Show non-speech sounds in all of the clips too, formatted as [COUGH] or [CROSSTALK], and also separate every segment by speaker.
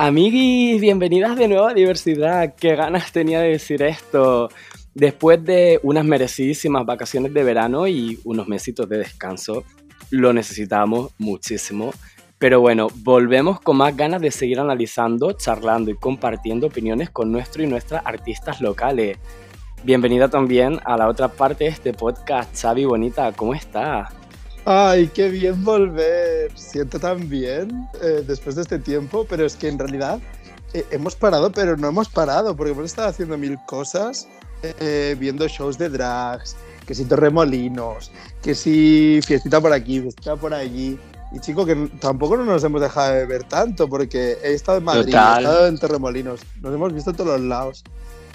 Speaker 1: Amiguis, bienvenidas de nuevo a Diversidad. Qué ganas tenía de decir esto. Después de unas merecidísimas vacaciones de verano y unos mesitos de descanso, lo necesitamos muchísimo. Pero bueno, volvemos con más ganas de seguir analizando, charlando y compartiendo opiniones con nuestro y nuestras artistas locales. Bienvenida también a la otra parte de este podcast, Xavi Bonita, ¿cómo está?
Speaker 2: Ay, qué bien volver. Siento tan bien eh, después de este tiempo, pero es que en realidad eh, hemos parado, pero no hemos parado, porque hemos estado haciendo mil cosas eh, viendo shows de drags, que si Torremolinos, que si fiestita por aquí, fiestita por allí. Y chico, que tampoco no nos hemos dejado de ver tanto, porque he estado en Madrid, he estado en Torremolinos, nos hemos visto en todos los lados.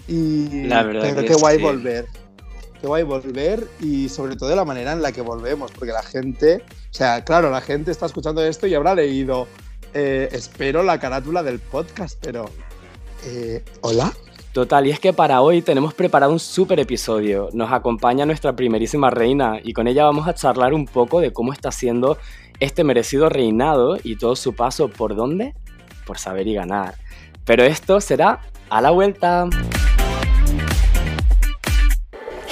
Speaker 2: Y
Speaker 1: La verdad
Speaker 2: pero
Speaker 1: que
Speaker 2: qué guay
Speaker 1: sí.
Speaker 2: volver. Qué guay volver y sobre todo de la manera en la que volvemos, porque la gente, o sea, claro, la gente está escuchando esto y habrá leído, eh, espero la carátula del podcast, pero... eh, ¿Hola?
Speaker 1: Total, y es que para hoy tenemos preparado un súper episodio. Nos acompaña nuestra primerísima reina y con ella vamos a charlar un poco de cómo está siendo este merecido reinado y todo su paso por dónde? Por saber y ganar. Pero esto será a la vuelta.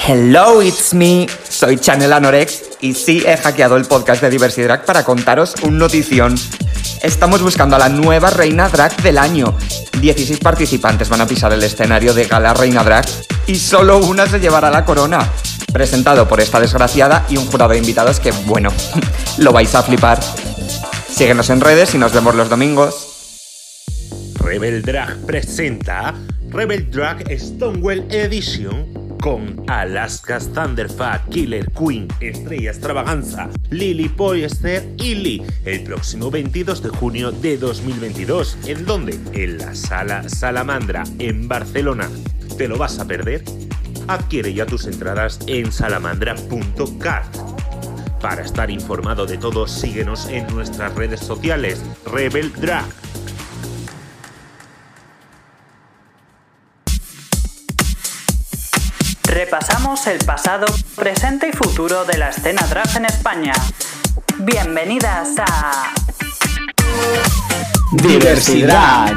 Speaker 3: Hello, it's me. Soy Chanel Anorex y sí he hackeado el podcast de Diversity Drag para contaros un notición. Estamos buscando a la nueva reina drag del año. 16 participantes van a pisar el escenario de Gala Reina Drag y solo una se llevará la corona. Presentado por esta desgraciada y un jurado de invitados que, bueno, [LAUGHS] lo vais a flipar. Síguenos en redes y nos vemos los domingos.
Speaker 4: Rebel Drag presenta Rebel Drag Stonewall Edition con Alaska Thunderfat, Killer Queen, Estrella Extravaganza, Lily Poyester y Lee el próximo 22 de junio de 2022. ¿En dónde? En la Sala Salamandra, en Barcelona. ¿Te lo vas a perder? Adquiere ya tus entradas en salamandra.cat. Para estar informado de todo, síguenos en nuestras redes sociales, Rebel Drag.
Speaker 5: Repasamos el pasado, presente y futuro de la escena drag en España. Bienvenidas a
Speaker 1: Diversidad.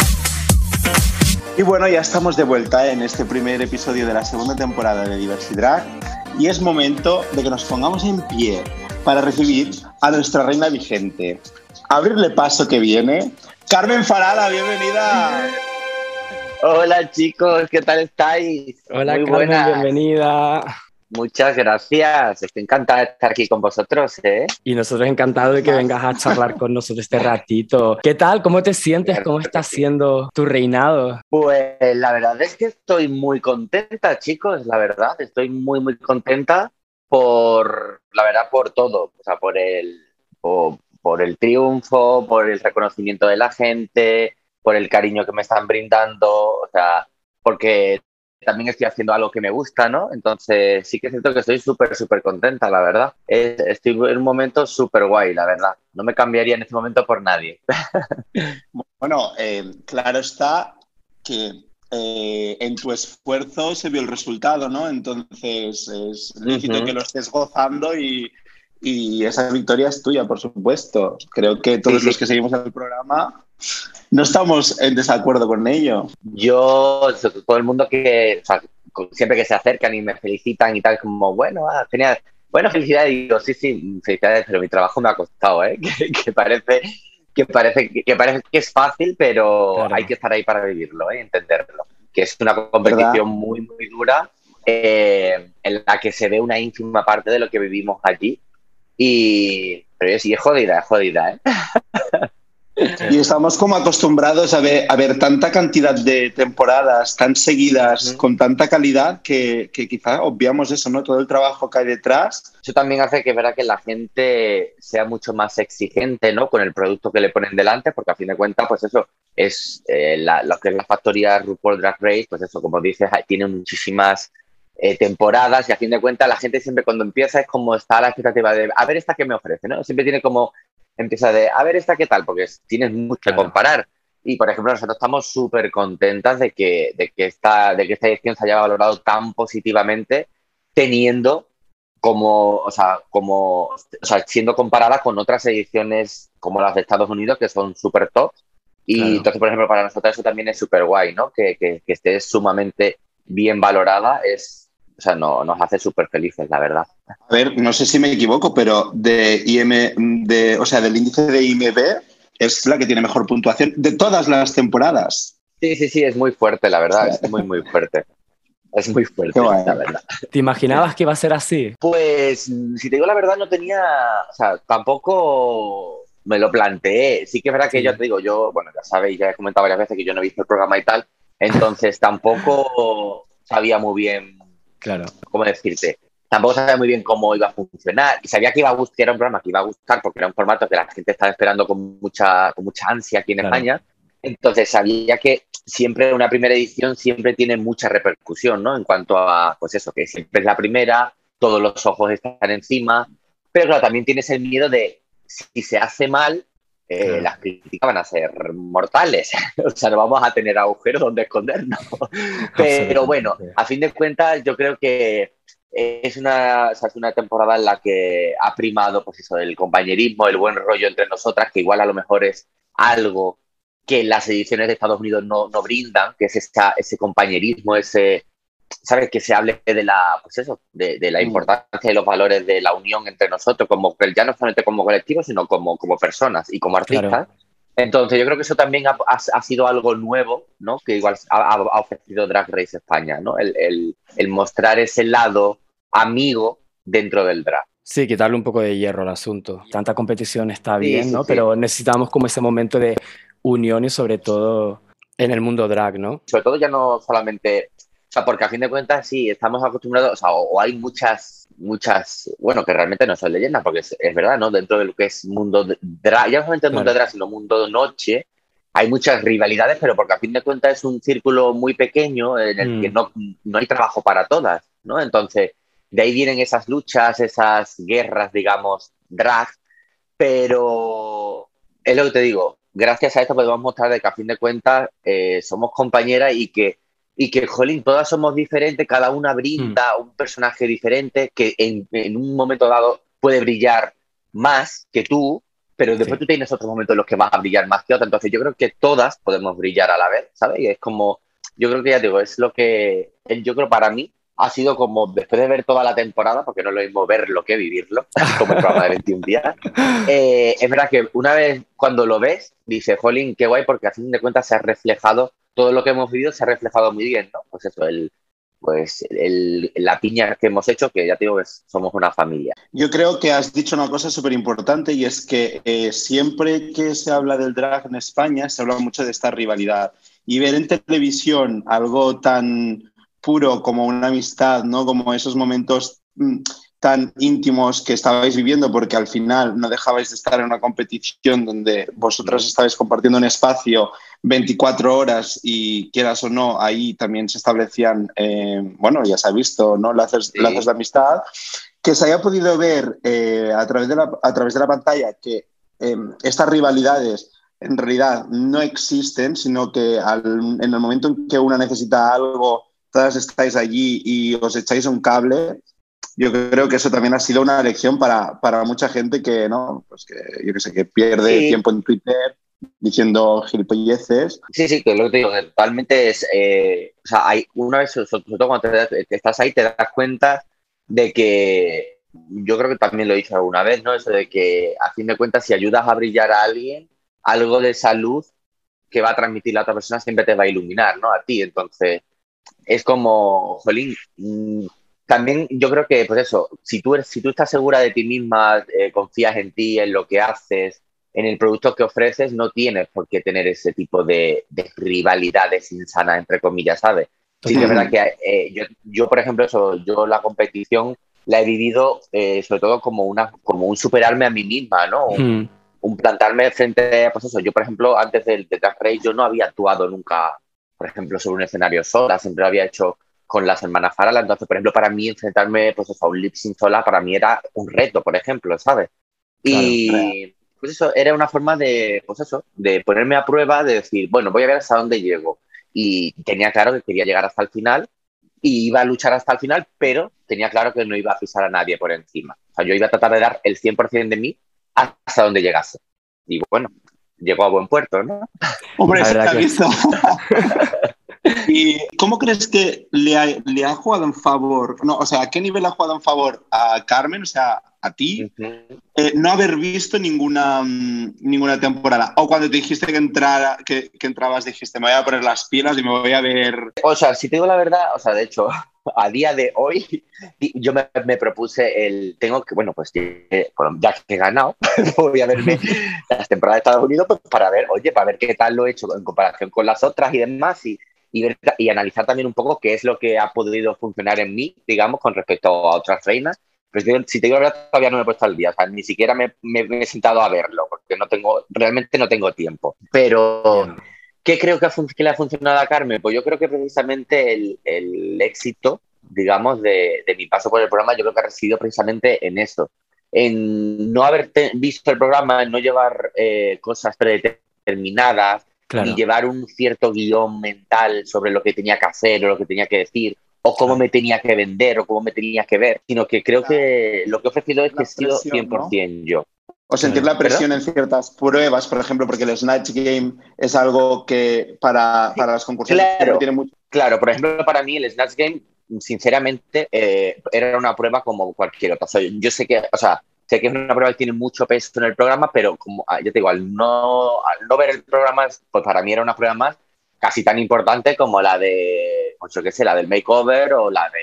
Speaker 6: Y bueno, ya estamos de vuelta en este primer episodio de la segunda temporada de Diversidad y es momento de que nos pongamos en pie para recibir a nuestra reina vigente. Abrirle paso que viene. Carmen Farala, bienvenida.
Speaker 7: Hola chicos, ¿qué tal estáis?
Speaker 1: Hola
Speaker 7: Muy
Speaker 1: Carmen,
Speaker 7: buenas.
Speaker 1: bienvenida.
Speaker 7: Muchas gracias. Estoy encantada de estar aquí con vosotros, ¿eh?
Speaker 1: Y nosotros encantados de que vengas a charlar con [LAUGHS] nosotros este ratito. ¿Qué tal? ¿Cómo te sientes? ¿Cómo está siendo tu reinado?
Speaker 7: Pues la verdad es que estoy muy contenta, chicos, la verdad. Estoy muy, muy contenta por, la verdad, por todo. O sea, por el, por, por el triunfo, por el reconocimiento de la gente, por el cariño que me están brindando, o sea, porque también estoy haciendo algo que me gusta, ¿no? Entonces sí que siento que estoy súper, súper contenta, la verdad. Es- estoy en un momento súper guay, la verdad. No me cambiaría en este momento por nadie. [LAUGHS]
Speaker 6: Bueno, eh, claro está que eh, en tu esfuerzo se vio el resultado, ¿no? Entonces es lícito
Speaker 7: Ujú.
Speaker 6: que lo estés gozando y, y esa victoria es tuya, por supuesto. Creo que todos
Speaker 7: Sí, sí.
Speaker 6: los que seguimos el programa no estamos en desacuerdo con ello.
Speaker 7: Yo, todo el mundo que, o sea, siempre que se acercan y me felicitan y tal, como, bueno, ah, genial. Bueno, felicidades. Y digo, sí, sí, felicidades, pero mi trabajo me ha costado, ¿eh? [LAUGHS] Que, que parece, que, parece, que parece que es fácil, pero
Speaker 1: Claro.
Speaker 7: hay que estar ahí para vivirlo, ¿eh? Entenderlo. Que es una competición
Speaker 6: ¿Verdad?
Speaker 7: muy, muy dura eh, en la que se ve una ínfima parte de lo que vivimos allí. Y, pero sí, es jodida, es jodida, ¿eh? [LAUGHS]
Speaker 6: Y estamos como acostumbrados a ver, a ver tanta cantidad de temporadas tan seguidas, con tanta calidad, que, que quizá obviamos eso, ¿no? Todo el trabajo que hay detrás.
Speaker 7: Eso también hace que verá que la gente sea mucho más exigente, ¿no? Con el producto que le ponen delante, porque a fin de cuentas, pues eso es eh, la- lo que es la factoría RuPaul Drag Race, pues eso, como dices, tiene muchísimas eh, temporadas y a fin de cuentas la gente siempre cuando empieza es como está a la expectativa de a ver esta que me ofrece, ¿no? Siempre tiene como empieza de a ver esta qué tal, porque es- tienes mucho que
Speaker 1: Claro.
Speaker 7: comparar. Y por ejemplo, nosotros estamos súper contentas de que, de, que esta, de que esta edición se haya valorado tan positivamente, teniendo como, o sea, como, o sea, siendo comparada con otras ediciones como las de Estados Unidos, que son súper top. Y entonces, por ejemplo, para nosotros eso también es súper guay, ¿no? Que, que, que, esté sumamente bien valorada es, o sea, no, nos hace súper felices, la verdad.
Speaker 6: A ver, no sé si me equivoco, pero de IM, de, o sea, del índice de IMB es la que tiene mejor puntuación de todas las temporadas.
Speaker 7: Sí, sí, sí, es muy fuerte, la verdad, es muy, muy fuerte. Es muy fuerte, la verdad.
Speaker 1: ¿Te imaginabas que iba a ser así?
Speaker 7: Pues, si te digo la verdad, no tenía, o sea, tampoco me lo planteé. Sí que es verdad que yo te digo, yo, bueno, ya sabéis, ya he comentado varias veces que yo no he visto el programa y tal, entonces tampoco sabía muy bien,
Speaker 1: claro.
Speaker 7: ¿cómo decirte? Tampoco sabía muy bien cómo iba a funcionar y sabía que iba a gustar, era un programa que iba a gustar porque era un formato que la gente estaba esperando con mucha, con mucha ansia aquí en España. Entonces sabía que siempre una primera edición siempre tiene mucha repercusión, ¿no? En cuanto a, pues eso, que siempre es la primera, todos los ojos están encima, pero claro, también tienes el miedo de si se hace mal, eh, las críticas van a ser mortales. [LAUGHS] o sea, no vamos a tener agujeros donde escondernos. [LAUGHS] Pero bueno, a fin de cuentas, yo creo que es una, es una temporada en la que ha primado pues eso, el compañerismo, el buen rollo entre nosotras, que igual a lo mejor es algo que las ediciones de Estados Unidos no, no brindan, que es esta, ese compañerismo, ese, ¿sabes? Que se hable de la, pues eso, de, de la mm. importancia y los valores de la unión entre nosotros, como ya no solamente como colectivo, sino como, como personas y como artistas. Entonces, yo creo que eso también ha, ha, sido algo nuevo, ¿no? Que igual ha, ha ofrecido Drag Race España, ¿no? El, el, el, mostrar ese lado amigo dentro del drag.
Speaker 1: Sí, quitarle un poco de hierro al asunto. Tanta competición está bien, sí, sí, ¿no? Sí. Pero necesitamos como ese momento de unión y sobre todo en el mundo drag, ¿no?
Speaker 7: Sobre todo ya no solamente o sea, porque a fin de cuentas sí, estamos acostumbrados, o sea, o, o hay muchas, muchas, bueno, que realmente no son leyendas, porque es, es, verdad, ¿no? Dentro de lo que es mundo drag, ya no solamente el mundo claro. drag, sino mundo noche, hay muchas rivalidades, pero porque a fin de cuentas es un círculo muy pequeño en el mm. que no, no hay trabajo para todas, ¿no? Entonces, de ahí vienen esas luchas, esas guerras, digamos, drag, pero es lo que te digo, gracias a esto podemos mostrar de que a fin de cuentas eh, somos compañeras y que y que, jolín, todas somos diferentes, cada una brinda mm. un personaje diferente que en, en, un momento dado puede brillar más que tú, pero después sí. tú tienes otros momentos en los que vas a brillar más que otros. Entonces yo creo que todas podemos brillar a la vez, ¿sabes? Y es como, yo creo que ya digo, es lo que, yo creo para mí ha sido como, después de ver toda la temporada, porque no es lo mismo verlo que vivirlo, como el programa de 21 días, [LAUGHS] eh, es verdad que una vez cuando lo ves, dices, jolín, qué guay, porque a fin de cuentas se ha reflejado todo lo que hemos vivido se ha reflejado muy bien, ¿no? Pues eso, el, pues el, la piña que hemos hecho, que ya te digo que somos una familia.
Speaker 6: Yo creo que has dicho una cosa súper importante y es que eh, siempre que se habla del drag en España se habla mucho de esta rivalidad y ver en televisión algo tan puro como una amistad, ¿no? Como esos momentos mm, tan íntimos que estabais viviendo, porque al final no dejabais de estar en una competición donde vosotras estabais compartiendo un espacio 24 horas y quieras o no, ahí también se establecían, eh, bueno, ya se ha visto, ¿no? Lazos, sí. lazos de amistad, que se haya podido ver eh, a, través de la, a través de la pantalla que eh, estas rivalidades en realidad no existen, sino que al, en el momento en que una necesita algo, todas estáis allí y os echáis un cable, yo creo que eso también ha sido una lección para, para mucha gente que, ¿no? Pues que, yo que sé, que pierde sí. tiempo en Twitter diciendo gilipolleces.
Speaker 7: Sí, sí, que lo que te digo, totalmente es, eh, o sea, hay, una vez, sobre todo cuando te, te estás ahí, te das cuenta de que, yo creo que también lo he dicho alguna vez, ¿no? Eso de que, a fin de cuentas, si ayudas a brillar a alguien, algo de esa luz que va a transmitir la otra persona siempre te va a iluminar, ¿no? A ti, entonces, es como, jolín, mmm, también yo creo que, pues eso, si tú, eres, si tú estás segura de ti misma, eh, confías en ti, en lo que haces, en el producto que ofreces, no tienes por qué tener ese tipo de, de rivalidades insanas, entre comillas, ¿sabes? Sí, que es verdad que eh, yo, yo, por ejemplo, eso, yo la competición la he vivido eh, sobre todo como, una, como un superarme a mí misma, ¿no? Un, mm. un plantarme frente a, pues eso, yo, por ejemplo, antes del de Race, yo no había actuado nunca, por ejemplo, sobre un escenario sola, siempre lo había hecho con las hermanas Farala. Entonces, por ejemplo, para mí enfrentarme pues, a un lip sync sola, para mí era un reto, por ejemplo, ¿sabes? Y claro. pues eso, era una forma de, pues eso, de ponerme a prueba, de decir, bueno, voy a ver hasta dónde llego. Y tenía claro que quería llegar hasta el final y iba a luchar hasta el final, pero tenía claro que no iba a pisar a nadie por encima. O sea, yo iba a tratar de dar el 100% de mí hasta donde llegase. Y bueno, llegó a buen puerto, ¿no?
Speaker 6: Hombre, se
Speaker 1: verdad
Speaker 6: ha visto. [LAUGHS] ¿Y cómo crees que le ha, le ha jugado en favor? No, o sea, ¿a qué nivel ha jugado en favor a Carmen, o sea, a ti,
Speaker 7: Ujú.
Speaker 6: eh, no haber visto ninguna, mm, ninguna temporada? O cuando te dijiste que, entrara, que, que entrabas, dijiste, me voy a poner las pilas y me voy a ver.
Speaker 7: O sea, si te digo la verdad, o sea, de hecho, [LAUGHS] a día de hoy, yo me, me propuse el. Tengo que, bueno, pues eh, ya que he ganado, [LAUGHS] voy a verme [LAUGHS] las temporadas de Estados Unidos pues, para ver, oye, para ver qué tal lo he hecho en comparación con las otras y demás, y, y, ver- y analizar también un poco qué es lo que ha podido funcionar en mí, digamos, con respecto a otras reinas. Pero si te- si te digo la verdad, todavía no me he puesto al día, o sea, ni siquiera me, me- me he sentado a verlo, porque no tengo, realmente no tengo tiempo. Pero. ¿Qué creo que, ha que le ha funcionado a Carmen? Pues yo creo que precisamente el, el éxito, digamos, de, de mi paso por el programa, yo creo que ha residido precisamente en eso. En no haber visto el programa, en no llevar eh, cosas predeterminadas,
Speaker 1: Claro.
Speaker 7: ni llevar un cierto guion mental sobre lo que tenía que hacer o lo que tenía que decir, o cómo me tenía que vender o cómo me tenía que ver, sino que creo que lo que he ofrecido es
Speaker 6: La
Speaker 7: que he sido
Speaker 6: presión, ¿no?
Speaker 7: 100% yo.
Speaker 6: O sentir
Speaker 1: Claro.
Speaker 6: la presión en ciertas pruebas, por ejemplo, porque el Snatch Game es algo que para, para las concursantes
Speaker 7: Claro.
Speaker 6: tiene mucho.
Speaker 7: Claro, por ejemplo, para mí el Snatch Game, sinceramente, eh, era una prueba como cualquier otra. O sea, yo sé que, o sea, sé que es una prueba que tiene mucho peso en el programa, pero como ah, yo te digo, al no, al no ver el programa, pues para mí era una prueba más casi tan importante como la de, pues yo qué sé, la del makeover o la de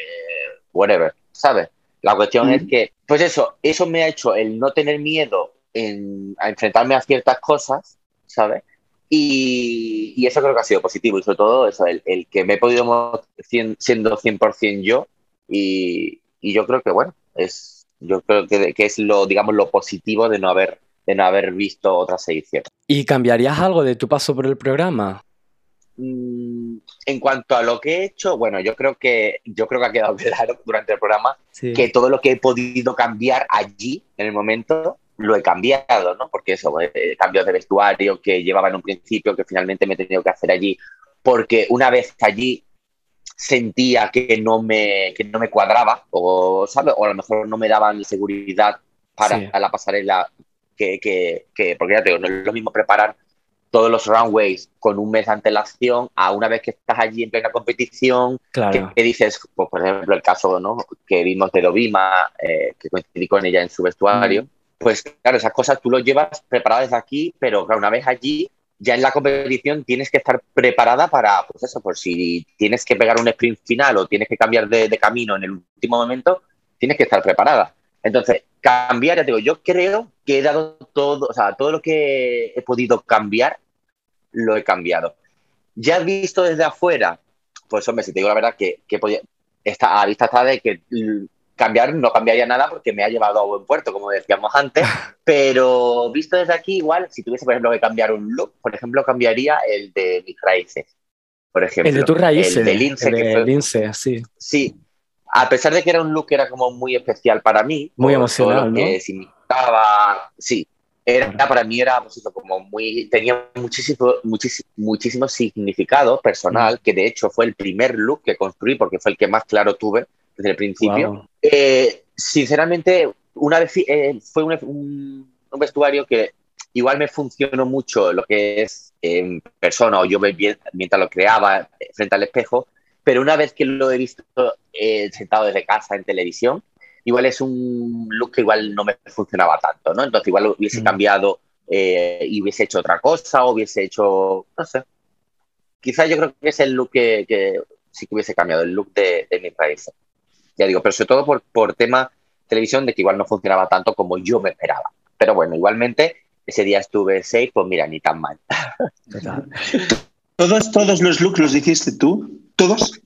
Speaker 7: whatever, ¿sabes? La cuestión
Speaker 6: Mm.
Speaker 7: es que, pues eso, eso me ha hecho el no tener miedo en, a enfrentarme a ciertas cosas, ¿sabes? Y, y eso creo que ha sido positivo y sobre todo eso, el, el que me he podido mostrar cien- siendo 100% yo y, y yo creo que bueno, es yo creo que, que es lo digamos lo positivo de no haber de no haber visto otras ediciones.
Speaker 1: ¿Y cambiarías algo de tu paso por el programa?
Speaker 7: Mm, En cuanto a lo que he hecho, bueno, yo creo que yo creo que ha quedado [LAUGHS] claro durante el programa
Speaker 1: Sí.
Speaker 7: que todo lo que he podido cambiar allí, en el momento, lo he cambiado, ¿no? Porque eso, eh, cambios de vestuario que llevaba en un principio, que finalmente me he tenido que hacer allí, porque una vez allí sentía que no me, que no me cuadraba, o, ¿sabes? o a lo mejor no me daban seguridad para
Speaker 1: Sí.
Speaker 7: la pasarela, que, que, que- porque ya te digo, no es lo mismo preparar todos los runways con un mes de antelación a una vez que estás allí en plena competición, que,
Speaker 1: Claro.
Speaker 7: que dices, pues, por ejemplo, el caso ¿no? que vimos de Dovima, eh, que coincidí con ella en su vestuario, pues claro, esas cosas tú lo llevas preparadas desde aquí, pero claro, una vez allí, ya en la competición tienes que estar preparada para, pues eso, por si tienes que pegar un sprint final o tienes que cambiar de, camino en el último momento, tienes que estar preparada. Entonces, cambiar, ya te digo, yo creo que he dado todo, o sea, todo lo que he podido cambiar, lo he cambiado. Ya visto desde afuera, pues hombre, si te digo la verdad que, que podía, está, a vista está de que cambiar no cambiaría nada porque me ha llevado a buen puerto, como decíamos antes, [LAUGHS] pero visto desde aquí, igual, si tuviese, por ejemplo, que cambiar un look, por ejemplo, cambiaría el de mis raíces, por ejemplo.
Speaker 1: El de tus raíces.
Speaker 7: El de Lince,
Speaker 1: el
Speaker 7: que
Speaker 1: de
Speaker 7: fue-
Speaker 1: Lince, sí.
Speaker 7: Sí, a pesar de que era un look que era como muy especial para mí,
Speaker 1: Muy emocional,
Speaker 7: lo que
Speaker 1: ¿no?
Speaker 7: significaba, sí, era para mí era pues como muy, tenía muchísimo, muchísimo, muchísimo significado personal,
Speaker 1: Mm.
Speaker 7: que de hecho fue el primer look que construí porque fue el que más claro tuve desde el principio. Eh, sinceramente, una vez eh, fue un, un- un vestuario que igual me funcionó mucho lo que es en persona o yo mientras lo creaba frente al espejo, pero una vez que lo he visto eh, sentado desde casa en televisión, igual es un look que igual no me funcionaba tanto, ¿no? Entonces igual hubiese
Speaker 1: Mm.
Speaker 7: cambiado y hubiese hecho otra cosa o hubiese hecho, no sé. Quizás yo creo que es el look que, que sí que hubiese cambiado, el look de, de mis raíces. Ya digo, pero sobre todo por, por tema televisión de que igual no funcionaba tanto como yo me esperaba. Pero bueno, igualmente ese día estuve safe, pues mira, ni tan mal.
Speaker 1: Total. [LAUGHS]
Speaker 6: ¿Todos, todos los looks los hiciste tú? ¿Todos?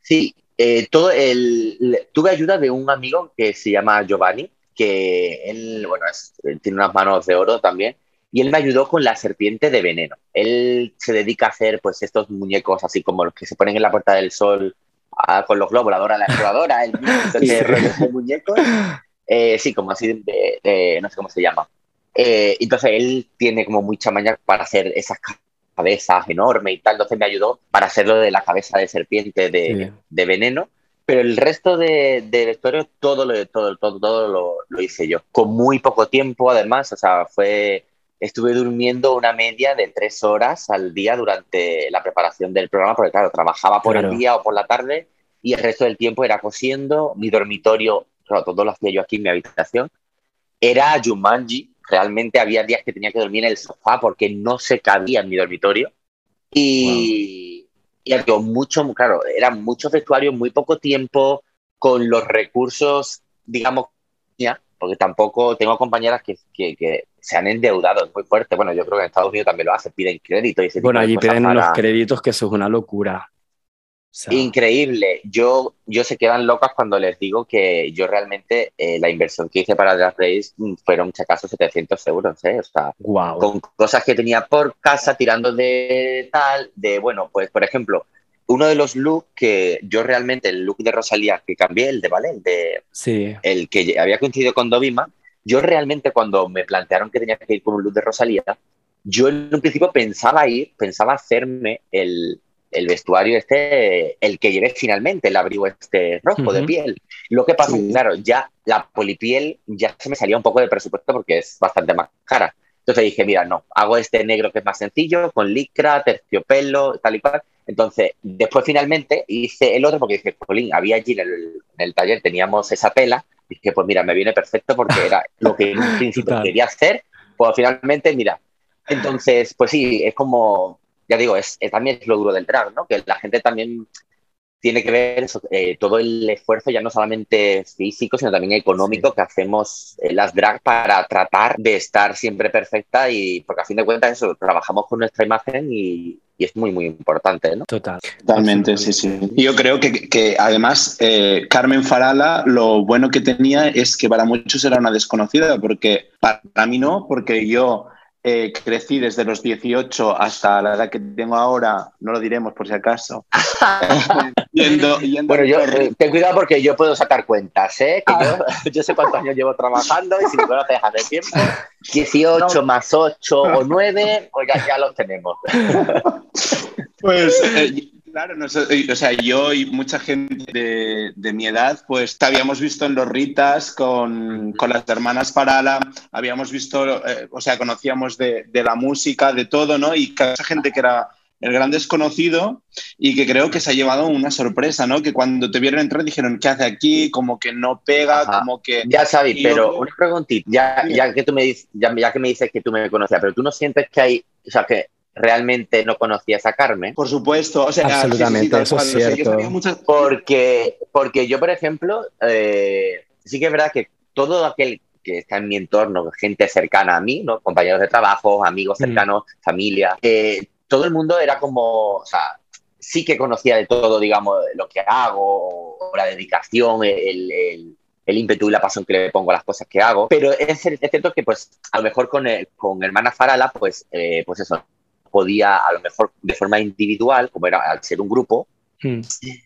Speaker 7: Sí, eh, todo el, tuve ayuda de un amigo que se llama Giovanni, que él, bueno, es- tiene unas manos de oro también, y él me ayudó con la serpiente de veneno. Él se dedica a hacer pues estos muñecos así como los que se ponen en la Puerta del Sol ah, con los globos, la Dora la exploradora, el [LAUGHS] rollo de muñecos. Eh, sí, como así de, de- no sé cómo se llama. Eh, entonces él tiene como mucha maña para hacer esas cabezas enormes y tal, entonces me ayudó para hacerlo de la cabeza de serpiente de,
Speaker 1: Sí.
Speaker 7: de veneno, pero el resto de, de vestuario todo lo, todo, todo, todo lo, lo hice yo, con muy poco tiempo además, o sea, fue estuve durmiendo una media de tres horas al día durante la preparación del programa, porque claro, trabajaba por
Speaker 1: Claro.
Speaker 7: el día o por la tarde y el resto del tiempo era cosiendo. Mi dormitorio, claro, todo lo hacía yo aquí en mi habitación, era Jumanji. Realmente había días que tenía que dormir en el sofá porque no se cabía en mi dormitorio. Y, y ya digo, mucho, claro, eran muchos vestuarios, muy poco tiempo, con los recursos, digamos, ya, porque tampoco tengo compañeras que, que, que se han endeudado, es muy fuerte. Bueno, yo creo que en Estados Unidos también lo hacen, piden crédito y ese
Speaker 1: Bueno, allí piden
Speaker 7: para-
Speaker 1: los créditos, que eso es una locura. O sea,
Speaker 7: Increíble. Yo, yo se quedan locas cuando les digo que yo realmente eh, la inversión que hice para Drag Race mm, fueron, si acaso, 700 euros, ¿eh? O sea, con cosas que tenía por casa, tirando de tal, de, bueno, pues, por ejemplo, uno de los looks que yo realmente, el look de Rosalía que cambié, el de, ¿vale? El de,
Speaker 1: Sí,
Speaker 7: el que había coincidido con Dovima, yo realmente cuando me plantearon que tenía que ir con un look de Rosalía, yo en un principio pensaba ir, pensaba hacerme el, el vestuario este, el que llevé finalmente, el abrigo este rojo de piel. Lo que pasa,
Speaker 2: Sí.
Speaker 7: claro, ya la polipiel ya se me salía un poco de presupuesto porque es bastante más cara. Entonces dije, mira, no, hago este negro que es más sencillo, con licra, terciopelo, tal y cual. Entonces, después finalmente hice el otro porque dije, Colín, había allí en el, en el taller, teníamos esa tela. Dije, pues mira, me viene perfecto porque era lo que en un [LAUGHS] principio quería hacer. Pues finalmente, mira. Entonces, pues sí, es como, ya digo, es, es- también es lo duro del drag, ¿no? Que la gente también tiene que ver eso, eh, todo el esfuerzo ya no solamente físico, sino también económico que hacemos eh, las drag para tratar de estar siempre perfecta y porque a fin de cuentas eso, trabajamos con nuestra imagen y, y es muy, muy importante, ¿no?
Speaker 1: total.
Speaker 6: Totalmente, sí, sí. Yo creo que, que además eh, Carmen Farala lo bueno que tenía es que para muchos era una desconocida, porque para mí no, porque yo eh, crecí desde los 18 hasta la edad que tengo ahora, no lo diremos por si acaso. [LAUGHS] yendo, yendo
Speaker 7: Bueno, yo, ten cuidado porque yo puedo sacar cuentas, ¿eh? Que yo, [LAUGHS] yo sé cuántos años llevo trabajando y si me conoces hace tiempo, [LAUGHS] 18 más 8 o 9, pues ya, ya los tenemos.
Speaker 6: Pues, eh, claro, no o sea, yo y mucha gente de, de mi edad, pues te habíamos visto en los Ritas con, con las hermanas Farala, habíamos visto, eh, o sea, conocíamos de, de la música, de todo, ¿no? Y esa gente que era el gran desconocido y que creo que se ha llevado una sorpresa, ¿no? Que cuando te vieron entrar dijeron, ¿qué hace aquí? Como que no pega,
Speaker 7: Ajá.
Speaker 6: como que...
Speaker 7: Ya sabes,
Speaker 6: yo
Speaker 7: pero una preguntita, ya, ya que tú me dices, ya, ya que me dices que tú me conocías, pero tú no sientes que hay, o sea, que realmente no conocías a Carmen,
Speaker 6: Por supuesto, o sea, sí, sí, sí,
Speaker 1: Absolutamente, eso es
Speaker 6: yo
Speaker 1: cierto.
Speaker 6: muchas-
Speaker 7: porque, porque yo, por ejemplo, eh, sí que es verdad que todo aquel que está en mi entorno, gente cercana a mí, ¿no? compañeros de trabajo, amigos
Speaker 1: Mm.
Speaker 7: cercanos, familia, eh, todo el mundo era como, o sea, sí que conocía de todo, digamos, lo que hago, la dedicación, el, el- el ímpetu y la pasión que le pongo a las cosas que hago, pero es, es cierto que pues a lo mejor con, el- con Hermana Farala, pues, eh, pues eso, podía a lo mejor de forma individual, como era al ser un grupo,
Speaker 1: Mm,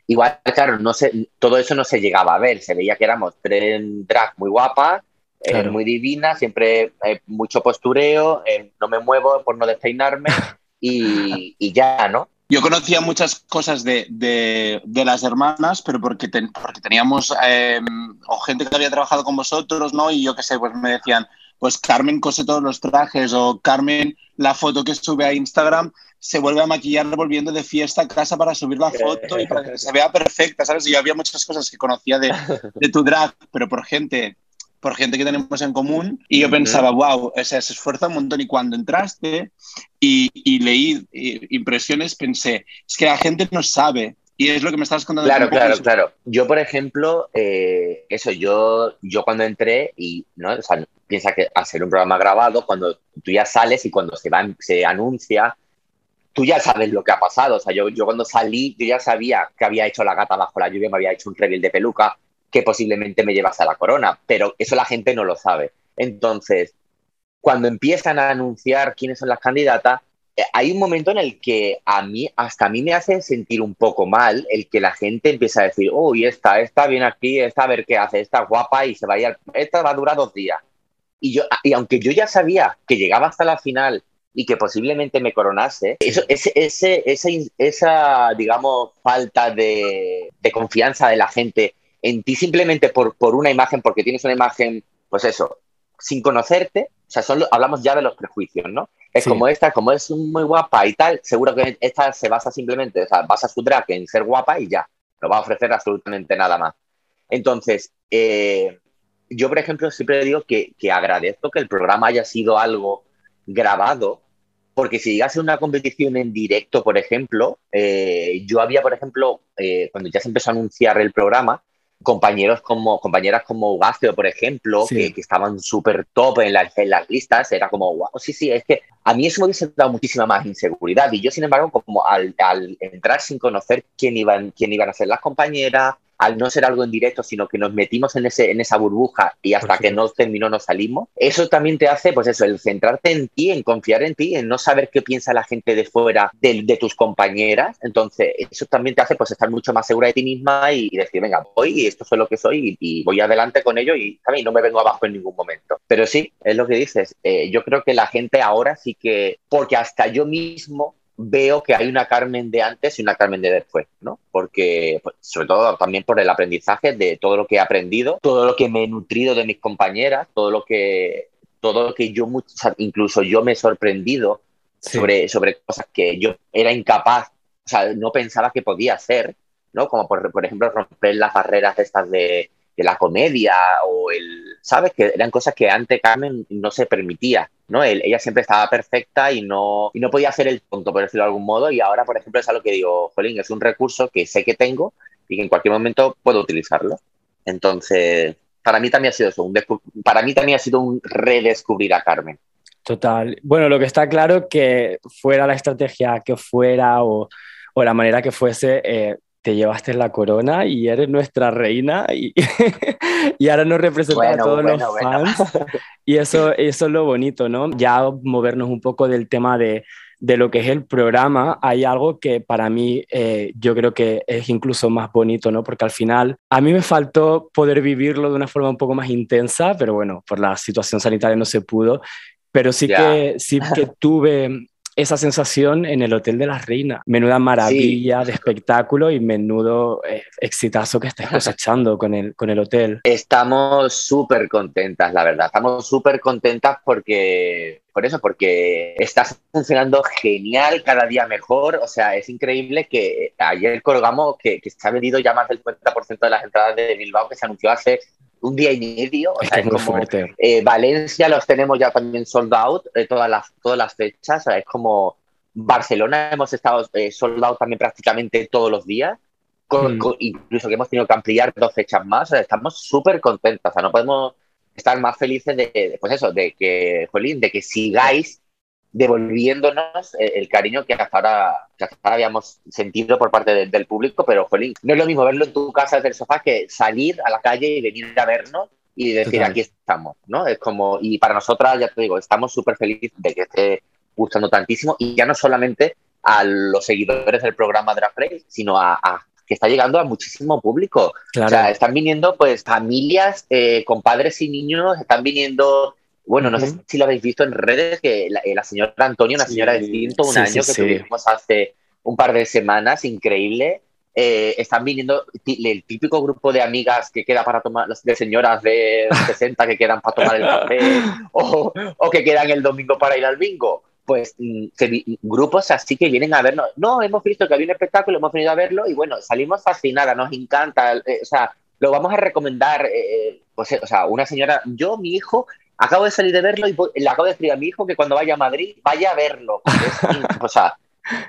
Speaker 7: Igual, claro, no se, todo eso no se llegaba a ver, se veía que éramos tres drag muy guapas, eh,
Speaker 1: Claro.
Speaker 7: muy divinas, siempre eh, mucho postureo, eh, no me muevo por no despeinarme [LAUGHS] y, y ya, ¿no?
Speaker 6: Yo conocía muchas cosas de, de- de las hermanas, pero porque, ten- porque teníamos eh, o gente que había trabajado con vosotros, ¿no? Y yo qué sé, pues me decían, pues Carmen cose todos los trajes o Carmen la foto que sube a Instagram se vuelve a maquillar volviendo de fiesta a casa para subir la foto y para que se vea perfecta, ¿sabes? Y yo había muchas cosas que conocía de, de tu drag, pero por gente por gente que tenemos en común y yo pensaba, wow, o sea, se esfuerza un montón y cuando entraste y, y leí impresiones pensé, es que la gente no sabe y es lo que me estabas contando.
Speaker 7: Claro, claro,
Speaker 6: es-
Speaker 7: claro. Yo, por ejemplo, eh, eso, yo, yo cuando entré y, ¿no? O sea, piensa que ser un programa grabado, cuando tú ya sales y cuando se, va, se anuncia, tú ya sabes lo que ha pasado. O sea, yo, yo cuando salí, yo ya sabía que había hecho la gata bajo la lluvia, me había hecho un reveal de peluca que posiblemente me llevase a la corona, pero eso la gente no lo sabe. Entonces, cuando empiezan a anunciar quiénes son las candidatas, hay un momento en el que a mí, hasta a mí me hace sentir un poco mal el que la gente empieza a decir, uy, esta, esta viene aquí, esta a ver qué hace, esta guapa y se va a ir, esta va a durar dos días. Y, yo, y aunque yo ya sabía que llegaba hasta la final y que posiblemente me coronase, eso, ese, ese, esa, esa, digamos, falta de, de confianza de la gente en ti simplemente por, por una imagen, porque tienes una imagen, pues eso, sin conocerte, o sea, solo hablamos ya de los prejuicios, ¿no? Es
Speaker 1: Sí.
Speaker 7: como esta, como es muy guapa y tal, seguro que esta se basa simplemente, o sea, basa su drag en ser guapa y ya, no va a ofrecer absolutamente nada más. Entonces, eh, yo, por ejemplo, siempre digo que, que agradezco que el programa haya sido algo grabado, porque si llegase a una competición en directo, por ejemplo, eh, yo había, por ejemplo, eh, cuando ya se empezó a anunciar el programa, compañeros como, compañeras como Ugacio, por ejemplo,
Speaker 1: Sí.
Speaker 7: que, que estaban súper top en las, en las listas, era como, wow, sí, sí, es que a mí eso me hubiese dado muchísima más inseguridad. Y yo, sin embargo, como al, al entrar sin conocer quién iban, quién iban a ser las compañeras, al no ser algo en directo, sino que nos metimos en, ese, en esa burbuja y hasta que no terminó no salimos, eso también te hace, pues eso, el centrarte en ti, en confiar en ti, en no saber qué piensa la gente de fuera de, de tus compañeras. Entonces, eso también te hace pues estar mucho más segura de ti misma y, y decir, venga, voy y esto soy lo que soy y, y voy adelante con ello y también no me vengo abajo en ningún momento. Pero sí, es lo que dices. eh, yo creo que la gente ahora sí que, porque hasta yo mismo veo que hay una Carmen de antes y una Carmen de después, ¿no? Porque, pues, sobre todo también por el aprendizaje de todo lo que he aprendido, todo lo que me he nutrido de mis compañeras, todo lo que, todo lo que yo, incluso yo me he sorprendido
Speaker 1: Sí.
Speaker 7: sobre, sobre cosas que yo era incapaz, o sea, no pensaba que podía hacer, ¿no? Como por, por ejemplo romper las barreras estas de, de la comedia o el, ¿sabes? Que eran cosas que antes Carmen no se permitía, ¿no? El- ella siempre estaba perfecta y no, y no podía hacer el tonto, por decirlo de algún modo, y ahora, por ejemplo, es algo que digo, Jolín, es un recurso que sé que tengo y que en cualquier momento puedo utilizarlo. Entonces, para mí también ha sido eso, un para mí también ha sido un redescubrir a Carmen.
Speaker 1: Total. Bueno, lo que está claro que fuera la estrategia que fuera o, o la manera que fuese, eh, te llevaste la corona y eres nuestra reina y, [LAUGHS] y ahora nos representa
Speaker 7: Bueno,
Speaker 1: a todos
Speaker 7: bueno,
Speaker 1: los
Speaker 7: bueno.
Speaker 1: fans. Y eso, eso es lo bonito, ¿no? Ya movernos un poco del tema de, de lo que es el programa, hay algo que para mí eh, yo creo que es incluso más bonito, ¿no? Porque al final a mí me faltó poder vivirlo de una forma un poco más intensa, pero bueno, por la situación sanitaria no se pudo. Pero sí, que, sí que tuve esa sensación en el Hotel de las Reinas. Menuda maravilla de espectáculo y menudo eh, exitazo que estés [LAUGHS] cosechando con el, con el hotel.
Speaker 7: Estamos súper contentas, la verdad. Estamos súper contentas porque, por eso, porque está funcionando genial, cada día mejor. O sea, es increíble que ayer colgamos que, que se ha vendido ya más del 50% de las entradas de Bilbao que se anunció hace un día y medio. O sea,
Speaker 1: es
Speaker 7: como,
Speaker 1: fuerte.
Speaker 7: eh, Valencia los tenemos ya también sold out, eh, todas, las, todas las fechas. O sea, es como Barcelona hemos estado eh, sold out también prácticamente todos los días. Con,
Speaker 1: Mm.
Speaker 7: con- incluso que hemos tenido que ampliar dos fechas más. O sea, estamos súper contentas. O sea, no podemos estar más felices de, de, pues eso, de que, Jolín, de que sigáis devolviéndonos eh, el cariño que hasta ahora, que hasta ahora habíamos sentido por parte de- del público, pero Jolín, no es lo mismo verlo en tu casa desde el sofá que salir a la calle y venir a vernos y decir
Speaker 1: Total.
Speaker 7: aquí estamos, ¿no? Es como, y para nosotras, ya te digo, estamos súper felices de que esté gustando tantísimo y ya no solamente a los seguidores del programa Drag Race, sino a, a- que está llegando a muchísimo público.
Speaker 1: Claro.
Speaker 7: O sea, están viniendo pues familias eh, con padres y niños, están viniendo, bueno, no sé
Speaker 1: Ujú.
Speaker 7: si lo habéis visto en redes, que la, eh, la señora Antonia, una
Speaker 2: Sí.
Speaker 7: señora de 101
Speaker 1: Sí,
Speaker 7: años
Speaker 1: sí,
Speaker 7: que tuvimos hace un par de semanas, increíble. eh, están viniendo el típico grupo de amigas que queda para tomar, de señoras de 60 que quedan para tomar el café [LAUGHS] o, o que quedan el domingo para ir al bingo. Pues mm, se vi- grupos así que vienen a vernos. No, hemos visto que había un espectáculo, hemos venido a verlo y bueno, salimos fascinadas, nos encanta. eh, o sea, lo vamos a recomendar. eh, pues, eh, o sea, una señora, yo, mi hijo, acabo de salir de verlo y voy- le acabo de decir a mi hijo que cuando vaya a Madrid vaya a verlo. es- [LAUGHS] o sea,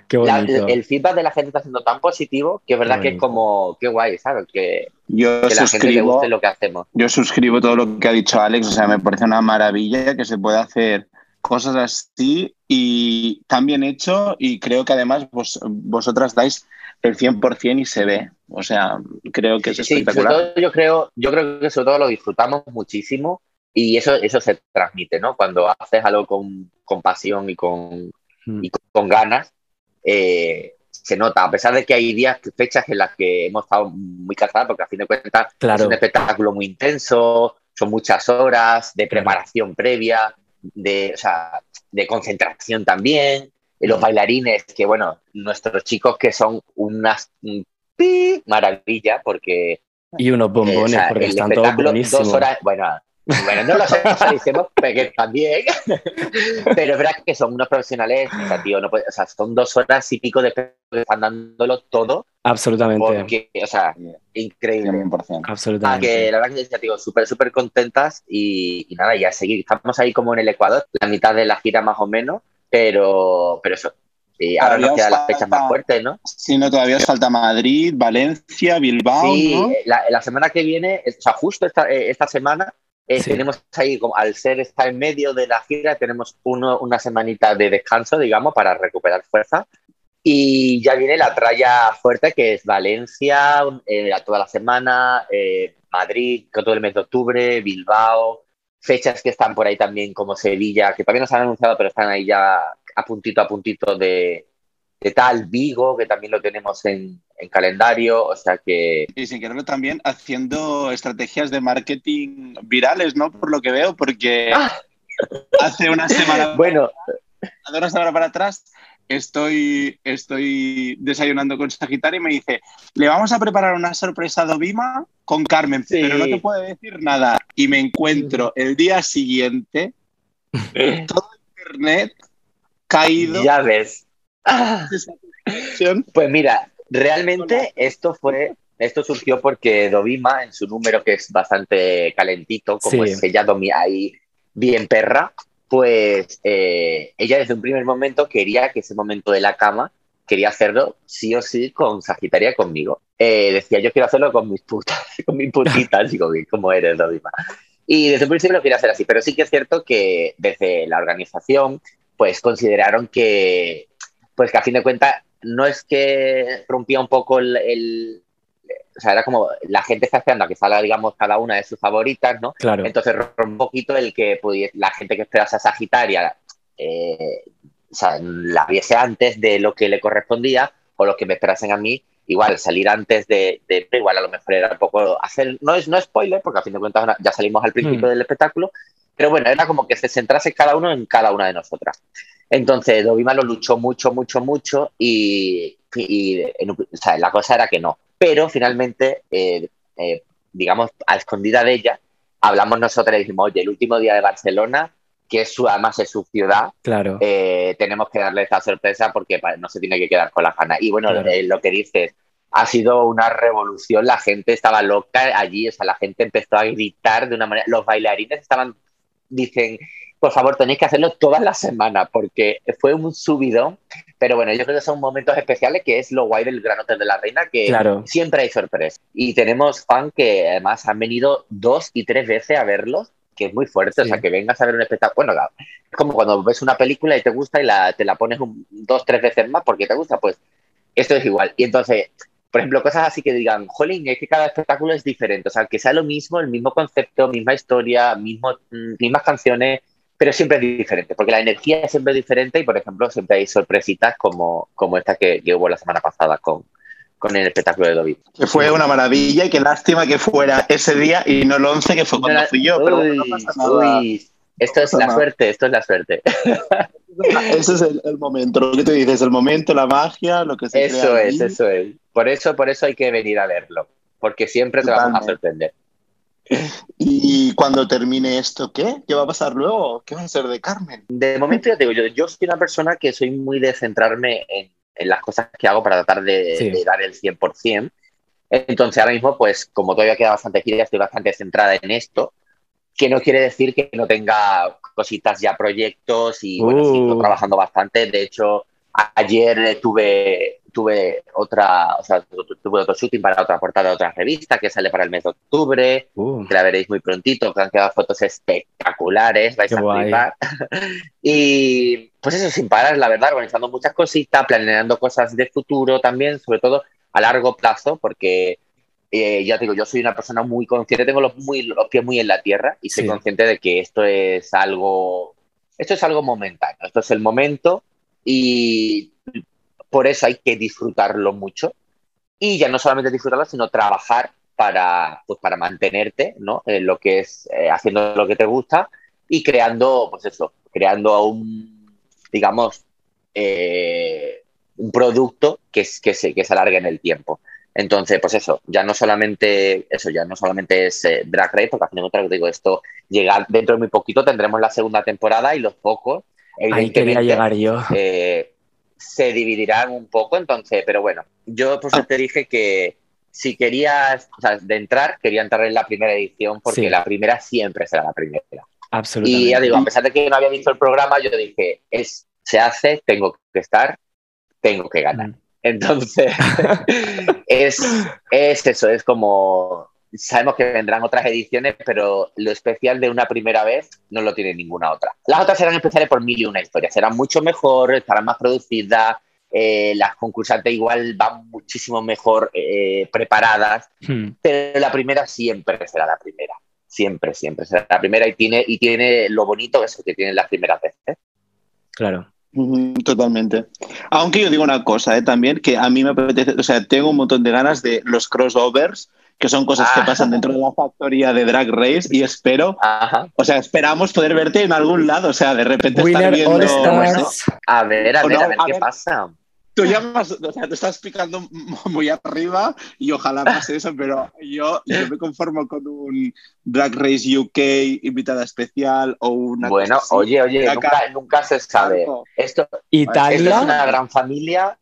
Speaker 1: Qué
Speaker 7: la- el feedback de la gente está siendo tan positivo que es verdad que es como, qué guay, ¿sabes? Que,
Speaker 6: Yo
Speaker 7: que la gente le
Speaker 6: suscribo,
Speaker 7: guste lo que hacemos.
Speaker 6: yo suscribo todo lo que ha dicho Alex, o sea, me parece una maravilla que se pueda hacer cosas así y tan bien hecho y creo que además vos- vosotras dais el 100% y se ve, o sea, creo que es
Speaker 7: Sí, sobre
Speaker 6: espectacular.
Speaker 7: todo yo creo, yo creo que sobre todo lo disfrutamos muchísimo y eso, eso se transmite, ¿no? Cuando haces algo con, con pasión y con,
Speaker 1: Mm.
Speaker 7: y con, con ganas, eh, se nota, a pesar de que hay días, fechas en las que hemos estado muy cansadas, porque a fin de cuentas es
Speaker 1: Claro.
Speaker 7: un espectáculo muy intenso, son muchas horas de
Speaker 1: Claro.
Speaker 7: preparación previa, de, o sea, de concentración también, y los bailarines, que bueno, nuestros chicos que son unas maravilla, porque
Speaker 1: Y unos bombones,
Speaker 7: eh, o sea,
Speaker 1: porque están todos buenísimos.
Speaker 7: dos horas, bueno, Bueno, no lo sensalicemos, porque también. [LAUGHS] Pero es verdad que son unos profesionales, o sea, tío, no puede, o sea, son dos horas y pico de que están dándolo todo.
Speaker 1: Absolutamente.
Speaker 7: Porque, o sea, increíble.
Speaker 6: 100%.
Speaker 7: Ah,
Speaker 1: Absolutamente.
Speaker 7: que la verdad que ya digo, súper, súper contentas y, y nada, ya seguir. Estamos ahí como en el Ecuador, la mitad de la gira más o menos, pero, pero eso. Y ahora nos quedan las fechas más fuertes, ¿no?
Speaker 6: Sí, no, todavía os falta Madrid, Valencia, Bilbao,
Speaker 7: Sí,
Speaker 6: ¿no?
Speaker 7: la, la semana que viene, o sea, justo esta, eh, esta semana, eh,
Speaker 1: Sí.
Speaker 7: tenemos ahí, como al ser está en medio de la gira, tenemos uno, una semanita de descanso, digamos, para recuperar fuerza. Y ya viene la tralla fuerte, que es Valencia, eh, toda la semana, eh, Madrid, todo el mes de octubre, Bilbao, fechas que están por ahí también, como Sevilla, que todavía no se han anunciado, pero están ahí ya a puntito a puntito de, de tal, Vigo, que también lo tenemos en, en calendario, o sea que
Speaker 6: Y sin quererlo también haciendo estrategias de marketing virales, ¿no? Por lo que veo, porque
Speaker 7: Ah.
Speaker 6: hace una semana, [LAUGHS]
Speaker 7: Bueno,
Speaker 6: hace una semana para atrás estoy, estoy desayunando con Sagitario y me dice, le vamos a preparar una sorpresa a Dovima con Carmen,
Speaker 7: Sí.
Speaker 6: pero no te puede decir nada. Y me encuentro el día siguiente, [LAUGHS] todo internet caído.
Speaker 7: ya ves. Ah. Pues mira, realmente esto fue, esto surgió porque Dovima, en su número que es bastante calentito, como
Speaker 1: Sí.
Speaker 7: es ella domi- ahí bien perra, pues eh, ella desde un primer momento quería que ese momento de la cama quería hacerlo sí o sí con Sagitaria conmigo. Eh, decía, yo quiero hacerlo con mis putas, [LAUGHS] con mis putitas, digo, como eres, Dovima. Y desde un principio lo quería hacer así, pero sí que es cierto que desde la organización, pues consideraron que, pues que a fin de cuentas, no es que rompía un poco el, el- o sea, era como la gente está esperando a que salga, digamos, cada una de sus favoritas, ¿no?
Speaker 1: Claro.
Speaker 7: Entonces rompe un poquito el que pudiese- la gente que esperase a Sagitaria eh, o sea, la viese antes de lo que le correspondía o los que me esperasen a mí, igual salir antes de, de- igual a lo mejor era un poco hacer, no es no spoiler, porque a fin de cuentas ya salimos al principio
Speaker 1: Mm.
Speaker 7: del espectáculo, pero bueno, era como que se centrase cada uno en cada una de nosotras. Entonces, Dovima lo luchó mucho, mucho, mucho y, y, en un- o sea, la cosa era que no. Pero finalmente, eh, eh, digamos, a escondida de ella, hablamos nosotros y dijimos, oye, el último día de Barcelona, que es su, además es su ciudad,
Speaker 1: Claro.
Speaker 7: eh, tenemos que darle esta sorpresa porque no se tiene que quedar con la gana. Y bueno,
Speaker 1: Claro.
Speaker 7: lo que dices, ha sido una revolución, la gente estaba loca allí, o sea, la gente empezó a gritar de una manera, los bailarines estaban, dicen, por favor, tenéis que hacerlo todas las semanas porque fue un subidón, pero bueno, yo creo que son momentos especiales que es lo guay del Gran Hotel de la Reina, que
Speaker 1: Claro.
Speaker 7: siempre hay sorpresa. Y tenemos fan que además han venido dos y tres veces a verlos, que es muy fuerte, o
Speaker 1: Sí.
Speaker 7: sea, que vengas a ver un espectáculo. Bueno, claro, es como cuando ves una película y te gusta y la, te la pones un- dos, tres veces más porque te gusta, pues esto es igual. Y entonces, por ejemplo, cosas así que digan, jolín, es que cada espectáculo es diferente, o sea, que sea lo mismo, el mismo concepto, misma historia, mismo, mm, mismas canciones, pero siempre es diferente, porque la energía es siempre diferente y, por ejemplo, siempre hay sorpresitas como, como esta que, que hubo la semana pasada con, con el espectáculo de Dobby.
Speaker 6: Que fue una maravilla y qué lástima que fuera ese día y no el 11 que fue cuando fui yo, pero bueno, no
Speaker 7: uy,
Speaker 6: pasa nada.
Speaker 7: uy, esto es
Speaker 6: pasa
Speaker 7: la
Speaker 6: nada.
Speaker 7: suerte, esto es la suerte.
Speaker 6: Ese es el, el momento, lo que tú dices, el momento, la magia, lo que se
Speaker 7: Eso
Speaker 6: crea
Speaker 7: es, eso es. Por eso, por eso hay que venir a verlo, porque siempre te vamos a sorprender.
Speaker 6: Y cuando termine esto, ¿qué? ¿Qué va a pasar luego? ¿Qué va a ser de Carmen?
Speaker 7: De momento ya te digo, yo, yo soy una persona que soy muy de centrarme en, en las cosas que hago para tratar de,
Speaker 1: Sí.
Speaker 7: de dar el 100%. Entonces ahora mismo, pues como todavía queda bastante gira, estoy bastante centrada en esto, que no quiere decir que no tenga cositas ya, proyectos y bueno,
Speaker 1: Uh.
Speaker 7: sigo trabajando bastante. De hecho, ayer eh, tuve, tuve otra, o sea, tu- tu- tuve otro shooting para otra portada de otra revista que sale para el mes de octubre
Speaker 1: Uh,
Speaker 7: que la veréis muy prontito, que han quedado fotos espectaculares, vais
Speaker 1: Qué
Speaker 7: a
Speaker 1: guay.
Speaker 7: flipar. [LAUGHS] y pues eso, sin parar, la verdad, organizando muchas cositas, planeando cosas de futuro también, sobre todo a largo plazo, porque eh, ya te digo, yo soy una persona muy consciente, tengo los, muy, los pies muy en la tierra y soy
Speaker 1: Sí.
Speaker 7: consciente de que esto es algo, esto es algo momentáneo, esto es el momento y por eso hay que disfrutarlo mucho y ya no solamente disfrutarlo, sino trabajar para, pues, para mantenerte, ¿no? En lo que es eh, haciendo lo que te gusta y creando, pues eso, creando un, digamos, eh, un producto que, que, se, que se alargue en el tiempo. Entonces, pues eso, ya no solamente eso, ya no solamente es eh, Drag Race, porque al final digo, esto llega dentro de muy poquito, tendremos la segunda temporada y los pocos,
Speaker 1: Ahí quería llegar yo.
Speaker 7: eh, se dividirán un poco, entonces, pero bueno, yo por eso te dije que si querías, o sea, de entrar, quería entrar en la primera edición, porque
Speaker 1: Sí.
Speaker 7: la primera siempre será la primera.
Speaker 1: Absolutamente.
Speaker 7: Y ya digo, a pesar de que no había visto el programa, yo dije, es, se hace, tengo que estar, tengo que ganar.
Speaker 1: Mm.
Speaker 7: Entonces, [LAUGHS] es, es eso, es como, sabemos que vendrán otras ediciones, pero lo especial de una primera vez no lo tiene ninguna otra. Las otras serán especiales por mil y una historias, serán mucho mejor, estarán más producidas, eh, las concursantes igual van muchísimo mejor eh, preparadas,
Speaker 1: Hmm,
Speaker 7: pero la primera siempre será la primera. Siempre, siempre será la primera y tiene, y tiene lo bonito eso que tienen las primeras veces.
Speaker 1: Claro.
Speaker 6: Totalmente. Aunque yo digo una cosa, ¿eh? también, que a mí me apetece, o sea, tengo un montón de ganas de los crossovers, que son cosas que
Speaker 7: Ah.
Speaker 6: pasan dentro de la factoría de Drag Race, y espero,
Speaker 7: Ajá.
Speaker 6: o sea, esperamos poder verte en algún lado, o sea, de repente estar
Speaker 1: Winner
Speaker 6: viendo...
Speaker 1: All
Speaker 6: no sé,
Speaker 1: Stars.
Speaker 7: A ver, a ver,
Speaker 6: no,
Speaker 7: a ver
Speaker 6: a
Speaker 7: qué
Speaker 6: ver.
Speaker 7: pasa.
Speaker 6: Tú llamas, o sea, te estás picando [LAUGHS] muy arriba y ojalá pase eso, pero yo, yo me conformo con un Drag Race UK invitada especial o una
Speaker 7: Bueno,
Speaker 6: cosa así.
Speaker 7: oye, oye,
Speaker 6: Acá-
Speaker 7: nunca, nunca se sabe. Esto, esto es
Speaker 1: Italia.
Speaker 7: una gran familia.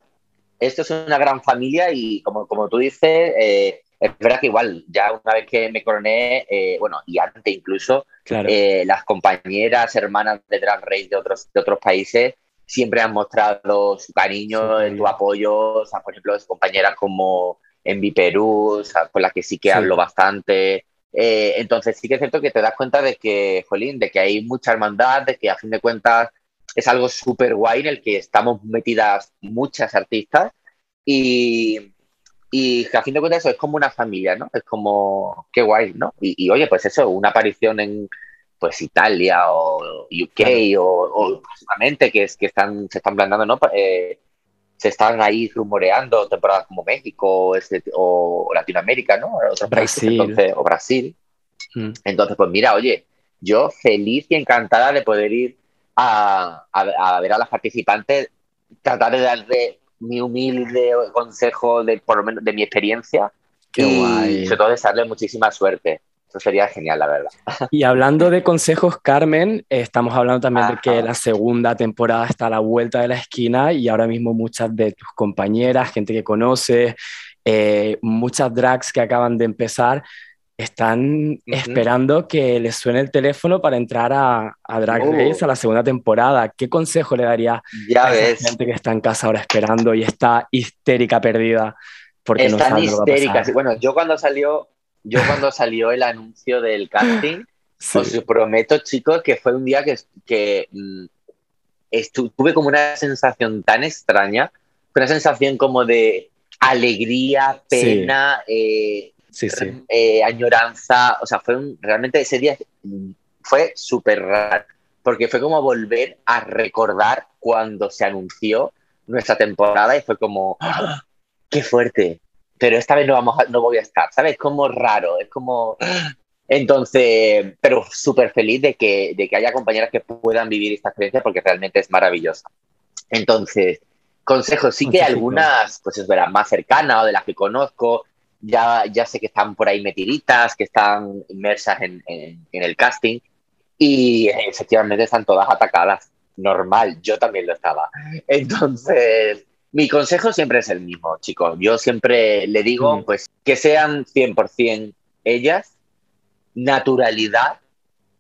Speaker 7: Esto es una gran familia y como, como tú dices, eh, es verdad que igual, ya una vez que me coroné, eh, bueno, y antes incluso,
Speaker 1: Claro.
Speaker 7: eh, las compañeras, hermanas de Drag Race de otros, de otros países siempre han mostrado su cariño,
Speaker 1: Sí.
Speaker 7: su apoyo, o sea, por ejemplo, compañeras como Envi Perú, o sea, con las que sí que
Speaker 1: Sí.
Speaker 7: hablo bastante. Eh, entonces sí que es cierto que te das cuenta de que, jolín, de que hay mucha hermandad, de que a fin de cuentas es algo súper guay en el que estamos metidas muchas artistas y, y que a fin de cuentas eso es como una familia, ¿no? Es como, qué guay, ¿no? Y, y, oye, pues eso, una aparición en pues Italia o UK o, o que, es, que están, se están planteando, ¿no? Eh, se están ahí rumoreando temporadas como México este, o Latinoamérica, ¿no? Otros países,
Speaker 1: Brasil.
Speaker 7: entonces, o Brasil.
Speaker 1: Mm.
Speaker 7: Entonces, pues mira, oye, yo feliz y encantada de poder ir a, a, a ver a las participantes, tratar de darle mi humilde consejo de por lo menos de mi experiencia
Speaker 1: Qué
Speaker 7: y
Speaker 1: guay.
Speaker 7: sobre todo desearle muchísima suerte. Eso sería genial, la verdad.
Speaker 1: Y hablando de consejos, Carmen, eh, estamos hablando también de que
Speaker 7: Ajá.
Speaker 1: la segunda temporada está a la vuelta de la esquina y ahora mismo muchas de tus compañeras, gente que conoces, eh, muchas drags que acaban de empezar, están esperando que les suene el teléfono para entrar a, a Drag
Speaker 7: Oh.
Speaker 1: Race a la segunda temporada. ¿Qué consejo le daría
Speaker 7: Ya
Speaker 1: a esa gente que está en casa ahora esperando y está histérica perdida porque no
Speaker 7: Están
Speaker 1: a
Speaker 7: histéricas. Bueno, yo cuando salió, yo cuando salió el anuncio del casting, [LAUGHS]
Speaker 1: Sí.
Speaker 7: os prometo, chicos, que fue un día que, que mm, tuve como una sensación tan extraña, una sensación como de alegría,
Speaker 1: Sí.
Speaker 7: pena, eh,
Speaker 1: Sí, sí.
Speaker 7: eh, añoranza. O sea, fue un, realmente ese día mm, fue súper raro, porque fue como volver a recordar cuando se anunció nuestra temporada y fue como, ¡ah! ¡qué fuerte! Pero esta vez no, vamos a- no voy a estar, ¿sabes? Como raro, es como... Entonces, pero súper feliz de que, de que haya compañeras que puedan vivir esta experiencia porque realmente es maravillosa. Entonces, consejos, sí que algunas, pues es verdad, más cercanas o de las que conozco, ya, ya sé que están por ahí metiditas, que están inmersas en, en- en el casting y efectivamente están todas atacadas. Normal, yo también lo estaba. Entonces, mi consejo siempre es el mismo, chicos. Yo siempre le digo,
Speaker 1: Mm.
Speaker 7: pues, que sean 100% ellas, naturalidad,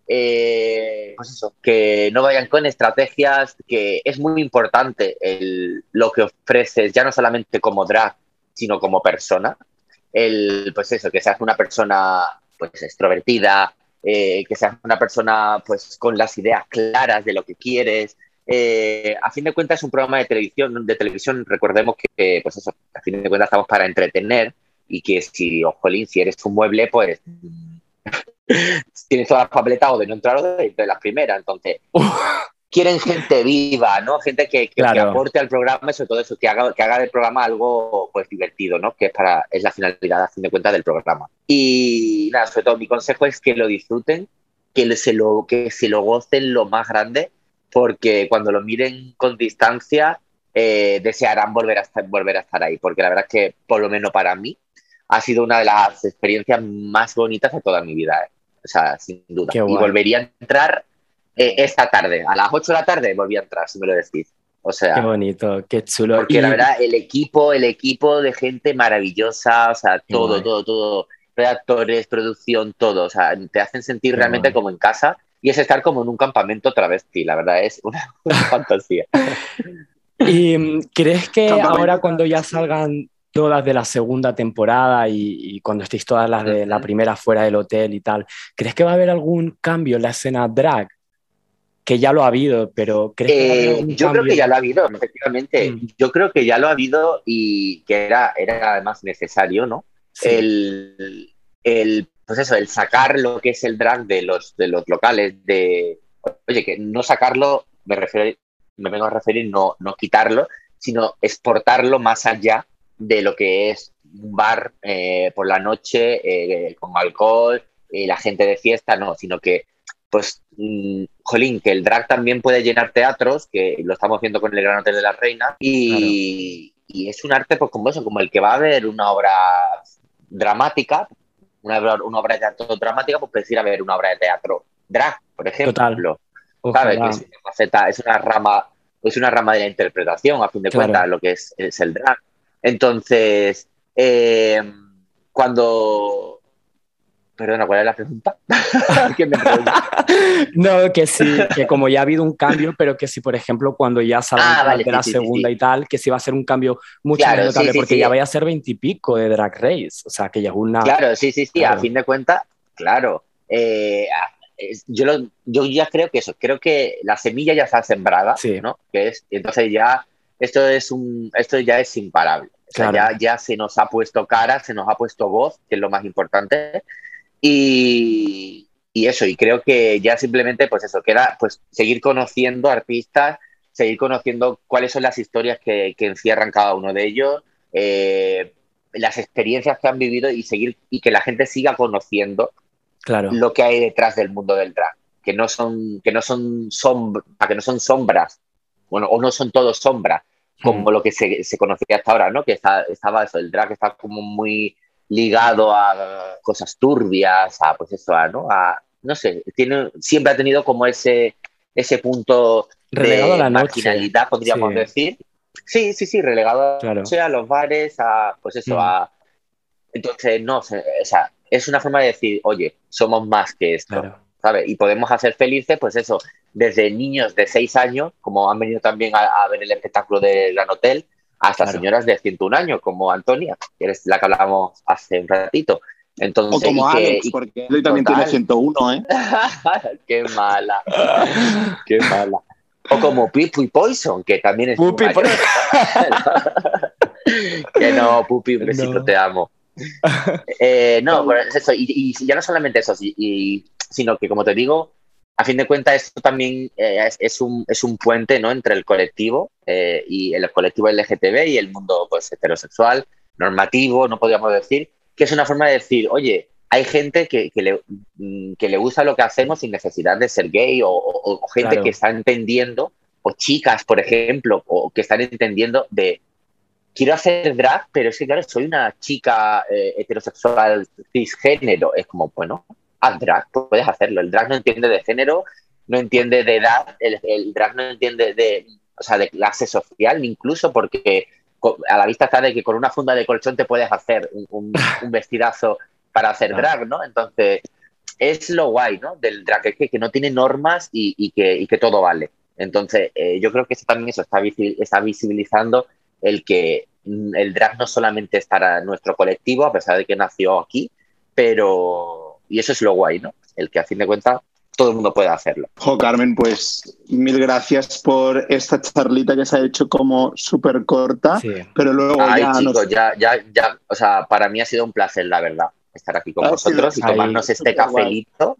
Speaker 7: eh, pues eso, que no vayan con estrategias, que es muy importante el, lo que ofreces, ya no solamente como drag, sino como persona. El, pues eso, que seas una persona pues extrovertida, eh, que seas una persona pues con las ideas claras de lo que quieres. Eh, a fin de cuentas es un programa de televisión, de televisión, recordemos que pues eso, a fin de cuentas estamos para entretener y que si, ojolín, si eres un mueble, pues [LAUGHS] tienes todas las papeletas o de no entrar o de, de las primeras. Entonces, quieren gente viva, ¿no? Gente que, que,
Speaker 1: Claro.
Speaker 7: que aporte al programa y sobre todo eso, que haga, que haga del programa algo pues divertido, ¿no? Que es para, es la finalidad, a fin de cuentas, del programa. Y nada, sobre todo mi consejo es que lo disfruten, que se lo, que se lo gocen lo más grande, porque cuando lo miren con distancia, eh, desearán volver a, estar, volver a estar ahí. Porque la verdad es que, por lo menos para mí, ha sido una de las experiencias más bonitas de toda mi vida. ¿eh? O sea, sin duda. Y volvería a entrar eh, esta tarde. A las 8 de la tarde volví a entrar, si me lo decís. O sea,
Speaker 1: Qué bonito, qué chulo.
Speaker 7: porque
Speaker 1: Y-
Speaker 7: la verdad, el equipo, el equipo de gente maravillosa, o sea, todo,
Speaker 1: guay.
Speaker 7: todo, todo, redactores, producción, todo, o sea, te hacen sentir
Speaker 1: Qué
Speaker 7: realmente
Speaker 1: guay.
Speaker 7: como en casa y es estar como en un campamento travesti, la verdad, es una, [LAUGHS] una fantasía.
Speaker 1: ¿Y mm, crees que
Speaker 2: Campamento
Speaker 1: ahora cuando ya salgan todas de la segunda temporada y, y cuando estéis todas las de la primera fuera del hotel y tal, ¿crees que va a haber algún cambio en la escena drag? Que ya lo ha habido, pero ¿crees que va a haber
Speaker 7: Eh, yo creo que ya lo ha habido, efectivamente.
Speaker 1: Mm.
Speaker 7: Yo creo que ya lo ha habido y que era, era además necesario, ¿no?
Speaker 1: Sí,
Speaker 7: el, el, pues eso, el sacar lo que es el drag de los, de los locales, de, oye, que no sacarlo, me, refiero, me vengo a referir, no, no quitarlo, sino exportarlo más allá de lo que es un bar eh, por la noche eh, con alcohol, eh, la gente de fiesta, no, sino que, pues, mm, jolín, que el drag también puede llenar teatros, que lo estamos viendo con el Gran Hotel de la Reina, y, y es un arte, pues, como eso, como el que va a ver una obra dramática, una, obra- una obra de teatro dramática, pues puedes ir a ver una obra de teatro drag, por ejemplo.
Speaker 1: Total.
Speaker 7: ¿sabes? Que es una faceta, es una rama, es una rama de la interpretación, a fin de
Speaker 1: Claro.
Speaker 7: cuentas, lo que es, es el drag. Entonces, eh, cuando. Perdona, ¿cuál es la pregunta? [LAUGHS] Que me pregunta. [LAUGHS]
Speaker 1: No, que sí, que como ya ha habido un cambio, pero que si, por ejemplo, cuando ya salgan
Speaker 7: Ah, vale,
Speaker 1: de la
Speaker 7: sí, sí, sí,
Speaker 1: segunda
Speaker 7: sí.
Speaker 1: y tal, que sí va a ser un cambio mucho
Speaker 7: Claro,
Speaker 1: porque
Speaker 7: sí.
Speaker 1: ya vaya a ser veintipico de Drag Race, o sea, que ya es una...
Speaker 7: Claro, sí, sí, sí,
Speaker 1: Claro.
Speaker 7: a fin de cuentas, claro. Eh, yo, lo- yo ya creo que eso, creo que la semilla ya está sembrada,
Speaker 1: Sí.
Speaker 7: ¿no? Que es, entonces ya, esto es un, esto ya es imparable. O sea, ya, ya se nos ha puesto cara, se nos ha puesto voz, que es lo más importante. Y, y eso, y creo que ya simplemente, pues eso, queda pues seguir conociendo artistas, seguir conociendo cuáles son las historias que, que encierran cada uno de ellos, eh, las experiencias que han vivido y seguir y que la gente siga conociendo
Speaker 1: Claro,
Speaker 7: lo que hay detrás del mundo del drag, que no son, que no son sombras, que no son sombras, bueno, o no son todos sombras, como
Speaker 1: Mm.
Speaker 7: lo que se, se conocía hasta ahora, ¿no? Que está, estaba eso, el drag está como muy ligado a cosas turbias, a pues eso, a, ¿no? A, no sé, tiene, siempre ha tenido como ese, ese punto
Speaker 1: relegado a
Speaker 7: de
Speaker 1: la noche.
Speaker 7: marginalidad, podríamos
Speaker 1: Sí.
Speaker 7: decir. Sí, sí, sí, relegado
Speaker 1: Claro.
Speaker 7: a los bares, a pues eso,
Speaker 1: Mm.
Speaker 7: a entonces no, o sea, es una forma de decir, oye, somos más que esto,
Speaker 1: Claro.
Speaker 7: ¿sabes? Y podemos hacer felices, pues eso, desde niños de 6 años, como han venido también a, a ver el espectáculo de Gran Hotel, hasta
Speaker 1: Claro.
Speaker 7: señoras de 101 años, como Antonia, que es la que hablábamos hace un ratito. Entonces,
Speaker 2: O como
Speaker 7: y que-
Speaker 2: Alex,
Speaker 7: y-
Speaker 2: porque él también
Speaker 7: Total.
Speaker 2: tiene 101, ¿eh? [LAUGHS]
Speaker 7: qué mala, qué mala. O como Pupi Poison, que también es
Speaker 1: Pupi
Speaker 7: muy mayor. que no, Pupi, un besito,
Speaker 1: No.
Speaker 7: te amo. [LAUGHS] Eh, no, pero es eso, y, y ya no solamente eso, sino que como te digo, a fin de cuentas esto también eh, es, es un, es un puente ¿no? entre el colectivo eh, y el colectivo LGTB y el mundo pues, heterosexual, normativo, no podríamos decir, que es una forma de decir, oye, hay gente que, que le, mm, que le gusta lo que hacemos sin necesidad de ser gay o, o- o gente
Speaker 1: Claro.
Speaker 7: que está entendiendo, o chicas, por ejemplo, o que están entendiendo de quiero hacer drag, pero es que, claro, soy una chica eh, heterosexual cisgénero. Es como, bueno, haz drag, puedes hacerlo. El drag no entiende de género, no entiende de edad, el, el drag no entiende de, o sea, de clase social, incluso porque a la vista está de que con una funda de colchón te puedes hacer un, un- [LAUGHS] un vestidazo para hacer drag, ¿no? Entonces, es lo guay, ¿no? Del drag, es que, que no tiene normas y, y que, y que todo vale. Entonces, eh, yo creo que eso también eso está, está visibilizando el que mm, el drag no solamente es para nuestro colectivo, a pesar de que nació aquí, pero... Y eso es lo guay, ¿no? El que a fin de cuentas todo el mundo puede hacerlo.
Speaker 2: Jo, Carmen, pues mil gracias por esta charlita que se ha hecho como súper corta,
Speaker 1: Sí.
Speaker 2: pero luego
Speaker 7: Ay,
Speaker 2: ya
Speaker 7: chicos,
Speaker 2: nos...
Speaker 7: ya, ya, ya, o sea, para mí ha sido un placer, la verdad, estar aquí con vosotros y tomarnos
Speaker 2: Ay,
Speaker 7: este cafelito.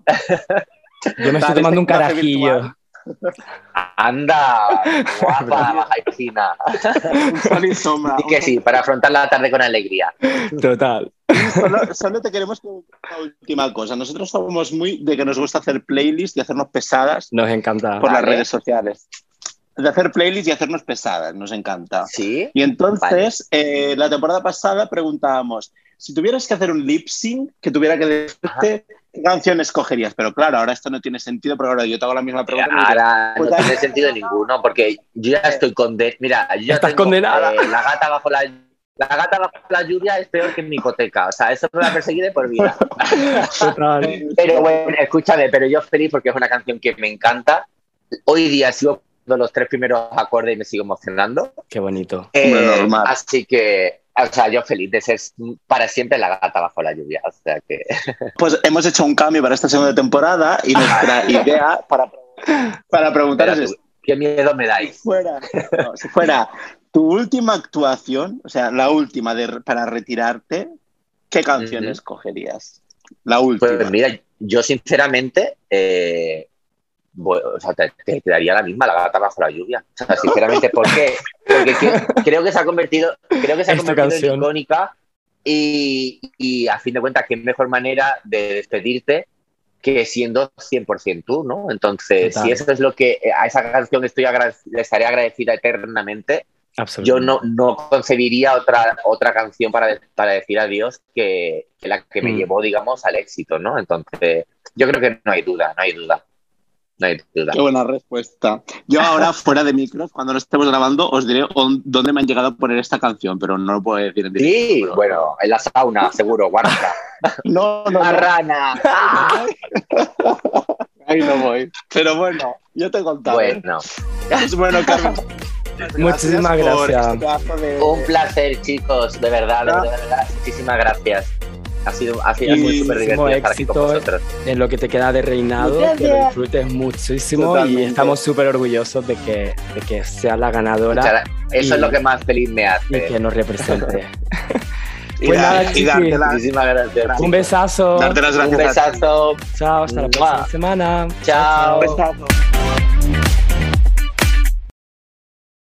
Speaker 1: Yo me estoy tomando un
Speaker 2: este
Speaker 1: carajillo.
Speaker 2: virtual. [LAUGHS]
Speaker 7: Anda, [LAUGHS] guapa, baja.
Speaker 2: Un sol y sombra.
Speaker 7: Y que sí, para afrontar la tarde con alegría.
Speaker 1: Total.
Speaker 2: Solo, solo te queremos preguntar una última cosa. Nosotros somos muy de que nos gusta hacer playlists y hacernos pesadas
Speaker 1: Nos encanta.
Speaker 2: por las redes sociales.
Speaker 6: de hacer playlists y hacernos pesadas, nos encanta.
Speaker 7: Sí.
Speaker 6: Y entonces, eh, la temporada pasada preguntábamos, si tuvieras que hacer un lip sync que tuviera que decirte, ¿qué canción escogerías? Pero claro, ahora esto no tiene sentido, pero ahora yo te hago la misma pregunta.
Speaker 7: Ahora
Speaker 6: pues
Speaker 7: no
Speaker 6: dale.
Speaker 7: tiene sentido ninguno, porque yo ya estoy condenada. Mira, yo ya
Speaker 1: Estás
Speaker 7: tengo,
Speaker 1: condenada.
Speaker 7: eh, la gata bajo la la gata bajo la lluvia es peor que mi hipoteca. O sea, eso me va a perseguir de por vida. [LAUGHS] Pero bueno, escúchame, pero yo feliz porque es una canción que me encanta. Hoy día sigo los tres primeros acordes y me sigo emocionando.
Speaker 1: Qué bonito.
Speaker 7: Eh, así que, o sea, yo feliz de ser para siempre la gata bajo la lluvia. O sea que. [LAUGHS]
Speaker 6: Pues hemos hecho un cambio para esta segunda temporada y nuestra [LAUGHS] idea para, para preguntaros es,
Speaker 7: ¿Qué miedo me
Speaker 6: si
Speaker 7: dais?
Speaker 6: fuera, no, si fuera tu última actuación, o sea, la última de, para retirarte, ¿qué canción
Speaker 7: Ujú.
Speaker 6: escogerías? La última.
Speaker 7: Pues mira, yo sinceramente, eh, bueno, o sea, te, te daría la misma, la gata bajo la lluvia. O sea, sinceramente, ¿por qué? Porque que- creo que se ha convertido, creo que se ha [LAUGHS] convertido
Speaker 1: canción.
Speaker 7: en icónica y, y a fin de cuentas, qué mejor manera de despedirte que siendo 100% tú, ¿no? Entonces,
Speaker 1: Total.
Speaker 7: si eso es lo que eh, a esa canción estoy le estaré agradecida eternamente, yo no, no concebiría otra, otra canción para, para decir adiós que, que la que me
Speaker 1: Mm.
Speaker 7: llevó, digamos, al éxito, ¿no? Entonces, yo creo que no hay duda, no hay duda. No hay duda.
Speaker 6: Qué buena respuesta. Yo ahora, [LAUGHS] fuera de micros, cuando lo estemos grabando, os diré on- dónde me han llegado a poner esta canción, pero no lo puedo decir en directo.
Speaker 7: Sí,
Speaker 6: pero-
Speaker 7: bueno, en la sauna, seguro, guarda. [LAUGHS]
Speaker 6: No, no,
Speaker 7: ¡La
Speaker 6: no.
Speaker 7: rana! [LAUGHS]
Speaker 6: Ahí no voy. Pero bueno, yo te he contado.
Speaker 7: Bueno,
Speaker 6: Pues bueno, Carmen.
Speaker 1: Muchísimas gracias.
Speaker 6: este de-
Speaker 7: un placer, chicos, de verdad, de verdad, de verdad, muchísimas gracias. Ha sido, ha sido
Speaker 6: Y
Speaker 7: muy súper divertido estar aquí con vosotros.
Speaker 1: En lo que te queda de reinado,
Speaker 6: Gracias.
Speaker 1: que lo disfrutes muchísimo
Speaker 6: Totalmente.
Speaker 1: y estamos súper orgullosos de que, de que seas la ganadora
Speaker 7: Muchas Eso
Speaker 1: Y-
Speaker 7: es lo que más feliz me
Speaker 1: y
Speaker 7: hace.
Speaker 1: que nos represente. [LAUGHS]
Speaker 6: Y,
Speaker 1: Pues nada,
Speaker 6: y darte
Speaker 7: Muchísimas gracias.
Speaker 1: Un besazo.
Speaker 6: darte las
Speaker 7: Un
Speaker 6: gracias.
Speaker 7: besazo.
Speaker 1: Chao, hasta la próxima semana.
Speaker 7: Chao.
Speaker 6: Un besazo.